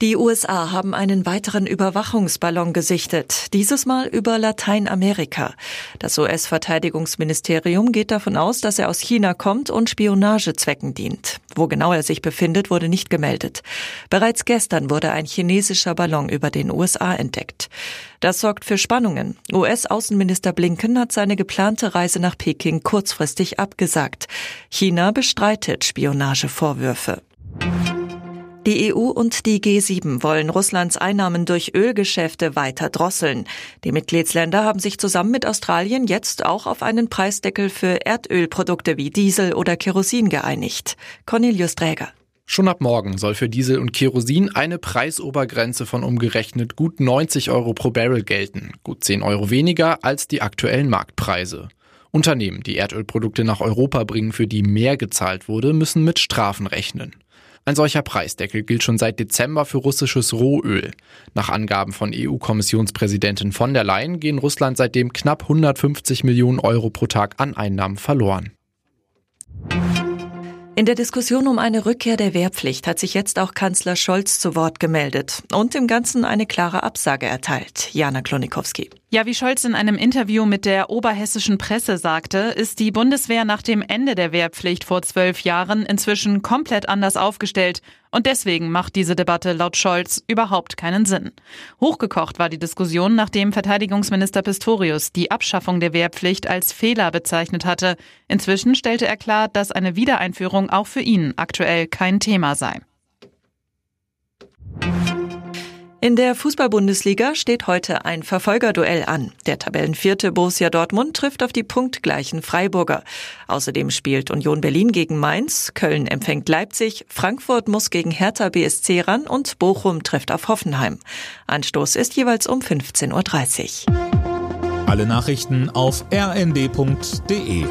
Die USA haben einen weiteren Überwachungsballon gesichtet, dieses Mal über Lateinamerika. Das US-Verteidigungsministerium geht davon aus, dass er aus China kommt und Spionagezwecken dient. Wo genau er sich befindet, wurde nicht gemeldet. Bereits gestern wurde ein chinesischer Ballon über den USA entdeckt. Das sorgt für Spannungen. US-Außenminister Blinken hat seine geplante Reise nach Peking kurzfristig abgesagt. China bestreitet Spionagevorwürfe. Die EU und die G7 wollen Russlands Einnahmen durch Ölgeschäfte weiter drosseln. Die Mitgliedsländer haben sich zusammen mit Australien jetzt auch auf einen Preisdeckel für Erdölprodukte wie Diesel oder Kerosin geeinigt. Cornelius Träger. Schon ab morgen soll für Diesel und Kerosin eine Preisobergrenze von umgerechnet gut 90 Euro pro Barrel gelten, gut 10 Euro weniger als die aktuellen Marktpreise. Unternehmen, die Erdölprodukte nach Europa bringen, für die mehr gezahlt wurde, müssen mit Strafen rechnen. Ein solcher Preisdeckel gilt schon seit Dezember für russisches Rohöl. Nach Angaben von EU-Kommissionspräsidentin von der Leyen gehen Russland seitdem knapp 150 Millionen Euro pro Tag an Einnahmen verloren. In der Diskussion um eine Rückkehr der Wehrpflicht hat sich jetzt auch Kanzler Scholz zu Wort gemeldet und im Ganzen eine klare Absage erteilt. Jana Klonikowski. Ja, wie Scholz in einem Interview mit der oberhessischen Presse sagte, ist die Bundeswehr nach dem Ende der Wehrpflicht vor zwölf Jahren inzwischen komplett anders aufgestellt. Und deswegen macht diese Debatte laut Scholz überhaupt keinen Sinn. Hochgekocht war die Diskussion, nachdem Verteidigungsminister Pistorius die Abschaffung der Wehrpflicht als Fehler bezeichnet hatte. Inzwischen stellte er klar, dass eine Wiedereinführung auch für ihn aktuell kein Thema sei. In der Fußball-Bundesliga steht heute ein Verfolgerduell an. Der Tabellenvierte Borussia Dortmund trifft auf die punktgleichen Freiburger. Außerdem spielt Union Berlin gegen Mainz, Köln empfängt Leipzig, Frankfurt muss gegen Hertha BSC ran und Bochum trifft auf Hoffenheim. Anstoß ist jeweils um 15.30 Uhr. Alle Nachrichten auf rnd.de